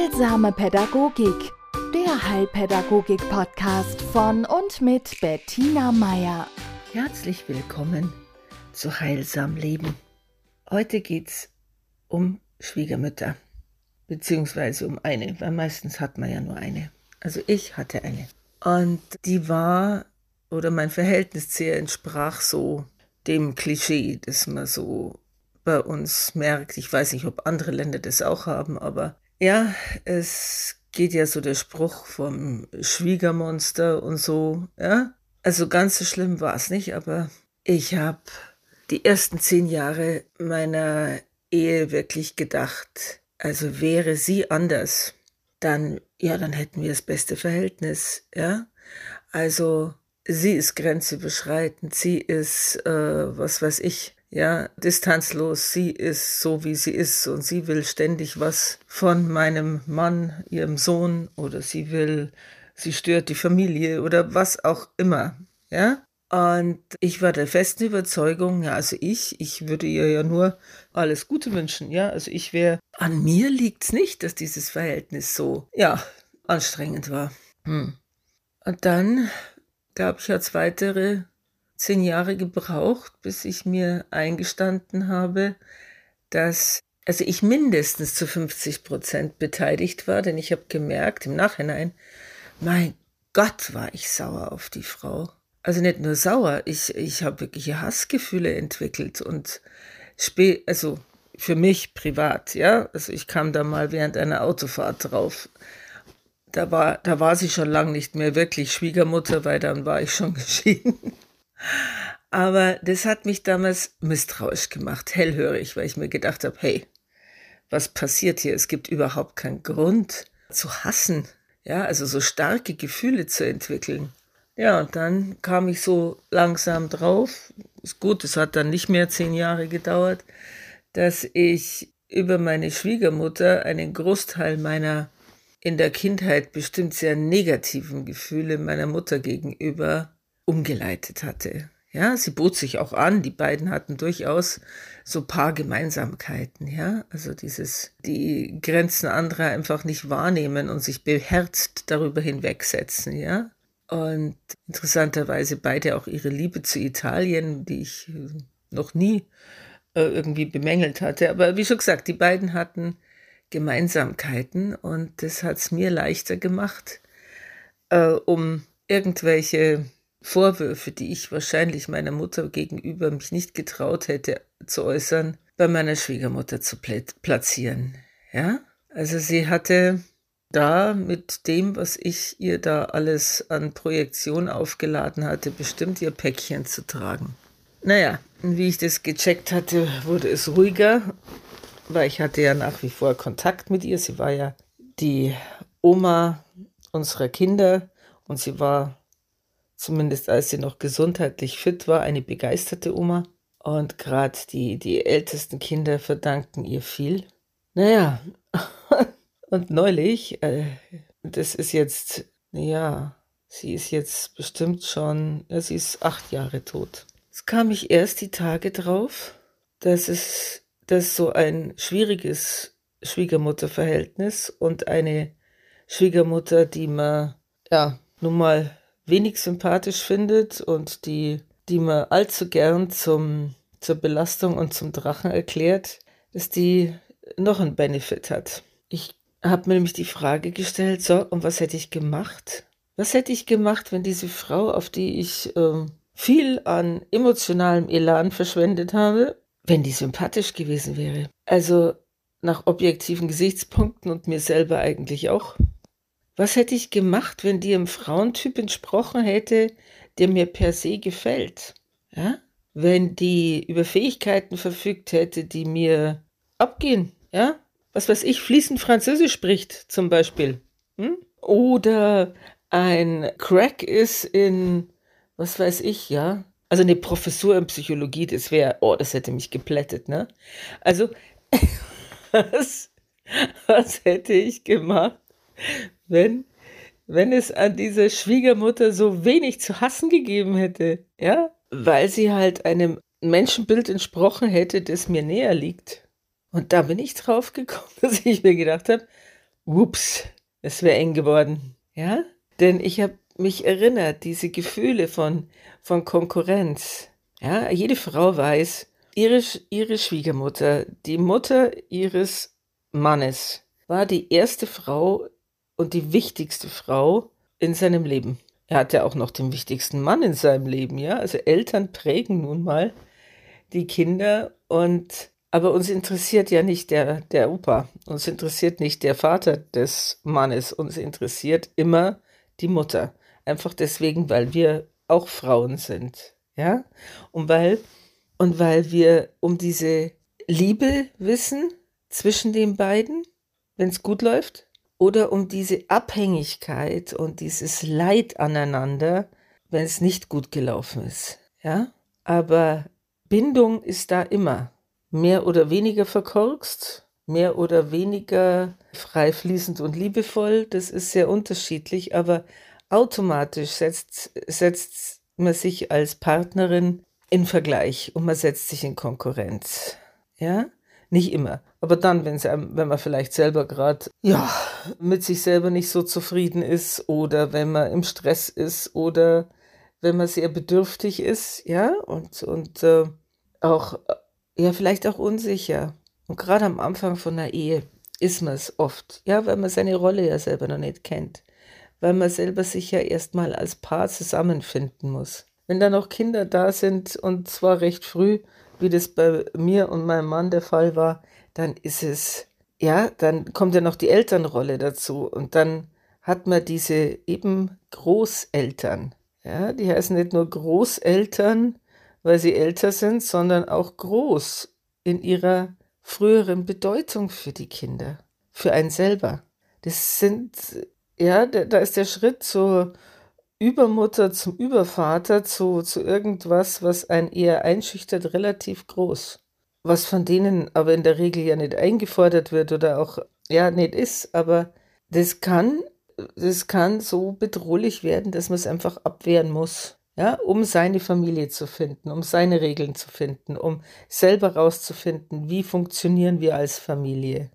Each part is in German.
Heilsame Pädagogik, der Heilpädagogik-Podcast von und mit Bettina Meier. Herzlich willkommen zu Heilsam Leben. Heute geht's um Schwiegermütter, beziehungsweise um eine, weil meistens hat man ja nur eine. Also ich hatte eine. Und die war, oder mein Verhältnis zu ihr entsprach so dem Klischee, das man so bei uns merkt. Ich weiß nicht, ob andere Länder das auch haben, aber ja, es geht ja so der Spruch vom Schwiegermonster und so, ja. Also ganz so schlimm war es nicht, aber ich habe die ersten zehn Jahre meiner Ehe wirklich gedacht, also wäre sie anders, dann, ja, dann hätten wir das beste Verhältnis, ja. Also sie ist grenzüberschreitend, sie ist, äh, was weiß ich, ja, distanzlos. Sie ist so, wie sie ist und sie will ständig was von meinem Mann, ihrem Sohn oder sie will, sie stört die Familie oder was auch immer, ja. Und ich war der festen Überzeugung, ja, also ich, ich würde ihr ja nur alles Gute wünschen, ja. Also ich wäre, an mir liegt's nicht, dass dieses Verhältnis so, ja, anstrengend war. Hm. Und dann gab ich als weitere zehn Jahre gebraucht, bis ich mir eingestanden habe, dass also ich mindestens zu 50 Prozent beteiligt war, denn ich habe gemerkt im Nachhinein, mein Gott, war ich sauer auf die Frau. Also nicht nur sauer, ich, ich habe wirkliche Hassgefühle entwickelt und spät, also für mich privat, ja. Also ich kam da mal während einer Autofahrt drauf. Da war, da war sie schon lange nicht mehr wirklich Schwiegermutter, weil dann war ich schon geschieden. Aber das hat mich damals misstrauisch gemacht, hellhörig, weil ich mir gedacht habe, hey, was passiert hier? Es gibt überhaupt keinen Grund zu hassen, ja, also so starke Gefühle zu entwickeln. Ja, und dann kam ich so langsam drauf. Ist gut, es hat dann nicht mehr zehn Jahre gedauert, dass ich über meine Schwiegermutter einen Großteil meiner in der Kindheit bestimmt sehr negativen Gefühle meiner Mutter gegenüber umgeleitet hatte. Ja, sie bot sich auch an. Die beiden hatten durchaus so paar Gemeinsamkeiten. Ja, also dieses, die Grenzen anderer einfach nicht wahrnehmen und sich beherzt darüber hinwegsetzen. Ja, und interessanterweise beide auch ihre Liebe zu Italien, die ich äh, noch nie äh, irgendwie bemängelt hatte. Aber wie schon gesagt, die beiden hatten Gemeinsamkeiten und das hat es mir leichter gemacht, äh, um irgendwelche Vorwürfe, die ich wahrscheinlich meiner Mutter gegenüber mich nicht getraut hätte zu äußern, bei meiner Schwiegermutter zu platzieren. Ja? Also sie hatte da mit dem, was ich ihr da alles an Projektion aufgeladen hatte, bestimmt ihr Päckchen zu tragen. Naja, wie ich das gecheckt hatte, wurde es ruhiger, weil ich hatte ja nach wie vor Kontakt mit ihr. Sie war ja die Oma unserer Kinder und sie war zumindest als sie noch gesundheitlich fit war, eine begeisterte Oma. Und gerade die, die ältesten Kinder verdanken ihr viel. Naja, und neulich, äh, das ist jetzt, ja, sie ist jetzt bestimmt schon, ja, sie ist acht Jahre tot. Es kam ich erst die Tage drauf, dass es, dass so ein schwieriges Schwiegermutterverhältnis und eine Schwiegermutter, die man, ja, nun mal wenig sympathisch findet und die, die man allzu gern zum, zur Belastung und zum Drachen erklärt, dass die noch einen Benefit hat. Ich habe mir nämlich die Frage gestellt, so, und was hätte ich gemacht? Was hätte ich gemacht, wenn diese Frau, auf die ich äh, viel an emotionalem Elan verschwendet habe, wenn die sympathisch gewesen wäre? Also nach objektiven Gesichtspunkten und mir selber eigentlich auch. Was hätte ich gemacht, wenn die einem Frauentyp entsprochen hätte, der mir per se gefällt? Ja? Wenn die über Fähigkeiten verfügt hätte, die mir abgehen, ja? Was weiß ich, fließend Französisch spricht, zum Beispiel. Hm? Oder ein Crack ist in, was weiß ich, ja? Also eine Professur in Psychologie, das wäre, oh, das hätte mich geplättet, ne? Also, was, was hätte ich gemacht, wenn, wenn es an dieser Schwiegermutter so wenig zu hassen gegeben hätte, ja, weil sie halt einem Menschenbild entsprochen hätte, das mir näher liegt. Und da bin ich drauf gekommen, dass ich mir gedacht habe, Ups, es wäre eng geworden. Ja? Denn ich habe mich erinnert, diese Gefühle von, von Konkurrenz. Ja, jede Frau weiß, ihre, ihre Schwiegermutter, die Mutter ihres Mannes, war die erste Frau und die wichtigste Frau in seinem Leben. Er hatte auch noch den wichtigsten Mann in seinem Leben, ja. Also Eltern prägen nun mal die Kinder und aber uns interessiert ja nicht der, der Opa, uns interessiert nicht der Vater des Mannes, uns interessiert immer die Mutter. Einfach deswegen, weil wir auch Frauen sind, ja? Und weil, und weil wir um diese Liebe wissen zwischen den beiden, wenn es gut läuft, oder um diese Abhängigkeit und dieses Leid aneinander, wenn es nicht gut gelaufen ist, ja? Aber Bindung ist da immer mehr oder weniger verkorkst, mehr oder weniger frei fließend und liebevoll. Das ist sehr unterschiedlich, aber automatisch setzt, setzt man sich als Partnerin in Vergleich und man setzt sich in Konkurrenz. Ja? Nicht immer. Aber dann, wenn's einem, wenn man vielleicht selber gerade ja, mit sich selber nicht so zufrieden ist oder wenn man im Stress ist oder wenn man sehr bedürftig ist, ja, und, und äh, auch ja, vielleicht auch unsicher. Und gerade am Anfang von einer Ehe ist man es oft, ja, weil man seine Rolle ja selber noch nicht kennt. Weil man selber sich ja erstmal als Paar zusammenfinden muss. Wenn da noch Kinder da sind, und zwar recht früh, wie das bei mir und meinem Mann der Fall war, dann ist es, ja, dann kommt ja noch die Elternrolle dazu. Und dann hat man diese eben Großeltern. Ja, die heißen nicht nur Großeltern, weil sie älter sind, sondern auch groß in ihrer früheren Bedeutung für die Kinder, für einen selber. Das sind, ja, da ist der Schritt zur Übermutter zum Übervater, zu, zu irgendwas, was einen eher einschüchtert, relativ groß. Was von denen aber in der Regel ja nicht eingefordert wird oder auch, ja, nicht ist, aber das kann, das kann so bedrohlich werden, dass man es einfach abwehren muss ja, um seine Familie zu finden, um seine Regeln zu finden, um selber rauszufinden, wie funktionieren wir als Familie.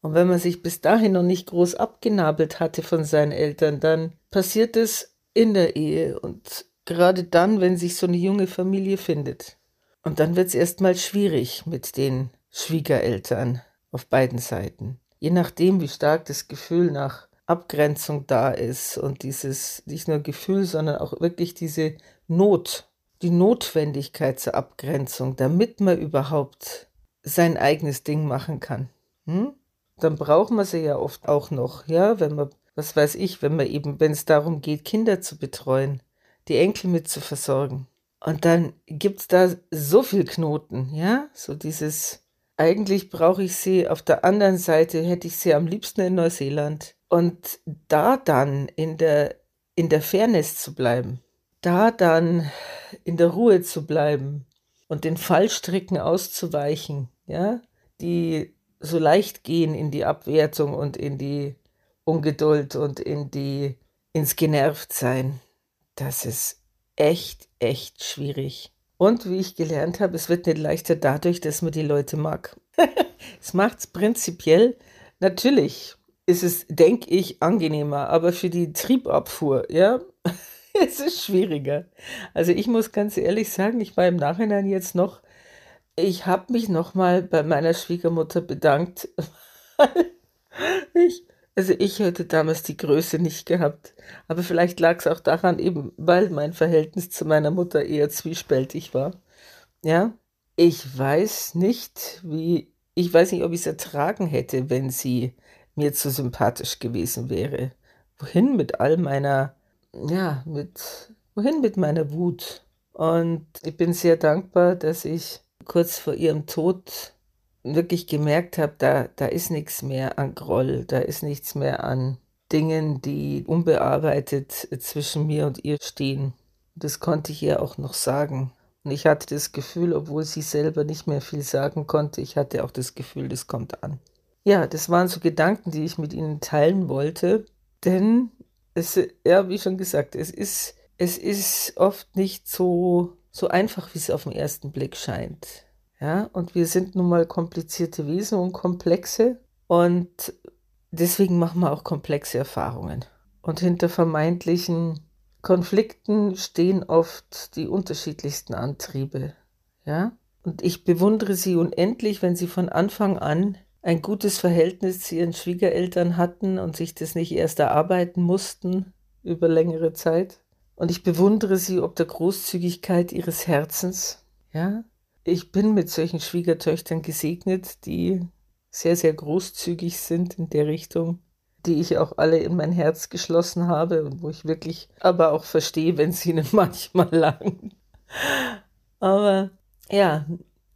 Und wenn man sich bis dahin noch nicht groß abgenabelt hatte von seinen Eltern, dann passiert es in der Ehe und gerade dann, wenn sich so eine junge Familie findet. Und dann wird es erstmal schwierig mit den Schwiegereltern auf beiden Seiten. Je nachdem, wie stark das Gefühl nach Abgrenzung da ist und dieses nicht nur Gefühl, sondern auch wirklich diese Not, die Notwendigkeit zur Abgrenzung, damit man überhaupt sein eigenes Ding machen kann. Hm? Dann braucht man sie ja oft auch noch, ja, wenn man, was weiß ich, wenn man eben, wenn es darum geht, Kinder zu betreuen, die Enkel mit zu versorgen. Und dann gibt es da so viel Knoten, ja, so dieses, eigentlich brauche ich sie, auf der anderen Seite hätte ich sie am liebsten in Neuseeland und da dann in der, in der Fairness zu bleiben, da dann in der Ruhe zu bleiben und den Fallstricken auszuweichen, ja, die so leicht gehen in die Abwertung und in die Ungeduld und in die ins Genervtsein. Das ist echt, echt schwierig. Und wie ich gelernt habe, es wird nicht leichter dadurch, dass man die Leute mag. es macht es prinzipiell natürlich ist es, denke ich, angenehmer. Aber für die Triebabfuhr, ja, es ist schwieriger. Also ich muss ganz ehrlich sagen, ich war im Nachhinein jetzt noch, ich habe mich nochmal bei meiner Schwiegermutter bedankt. ich, also ich hätte damals die Größe nicht gehabt. Aber vielleicht lag es auch daran, eben weil mein Verhältnis zu meiner Mutter eher zwiespältig war. Ja, ich weiß nicht, wie, ich weiß nicht, ob ich es ertragen hätte, wenn sie mir zu sympathisch gewesen wäre. Wohin mit all meiner, ja, mit, wohin mit meiner Wut? Und ich bin sehr dankbar, dass ich kurz vor ihrem Tod wirklich gemerkt habe, da, da ist nichts mehr an Groll, da ist nichts mehr an Dingen, die unbearbeitet zwischen mir und ihr stehen. Das konnte ich ihr auch noch sagen. Und ich hatte das Gefühl, obwohl sie selber nicht mehr viel sagen konnte, ich hatte auch das Gefühl, das kommt an. Ja, das waren so Gedanken, die ich mit Ihnen teilen wollte, denn es, ja, wie schon gesagt, es ist, es ist oft nicht so, so einfach, wie es auf den ersten Blick scheint. Ja, und wir sind nun mal komplizierte Wesen und komplexe und deswegen machen wir auch komplexe Erfahrungen. Und hinter vermeintlichen Konflikten stehen oft die unterschiedlichsten Antriebe. Ja? Und ich bewundere sie unendlich, wenn sie von Anfang an ein gutes Verhältnis zu ihren Schwiegereltern hatten und sich das nicht erst erarbeiten mussten über längere Zeit. Und ich bewundere sie ob der Großzügigkeit ihres Herzens. Ja, ich bin mit solchen Schwiegertöchtern gesegnet, die sehr, sehr großzügig sind in der Richtung, die ich auch alle in mein Herz geschlossen habe und wo ich wirklich aber auch verstehe, wenn es ihnen manchmal lang. Aber ja,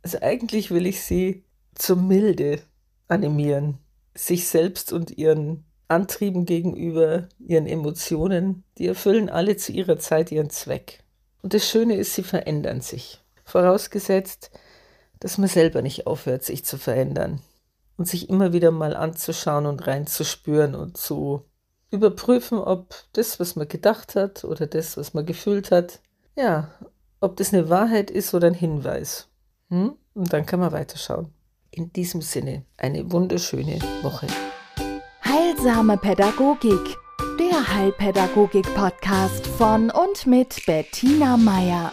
also eigentlich will ich sie zur Milde animieren, sich selbst und ihren Antrieben gegenüber, ihren Emotionen, die erfüllen alle zu ihrer Zeit ihren Zweck. Und das Schöne ist, sie verändern sich. Vorausgesetzt, dass man selber nicht aufhört, sich zu verändern und sich immer wieder mal anzuschauen und reinzuspüren und zu überprüfen, ob das, was man gedacht hat oder das, was man gefühlt hat, ja, ob das eine Wahrheit ist oder ein Hinweis. Hm? Und dann kann man weiterschauen. In diesem Sinne, eine wunderschöne Woche. Heilsame Pädagogik, der Heilpädagogik-Podcast von und mit Bettina Meier.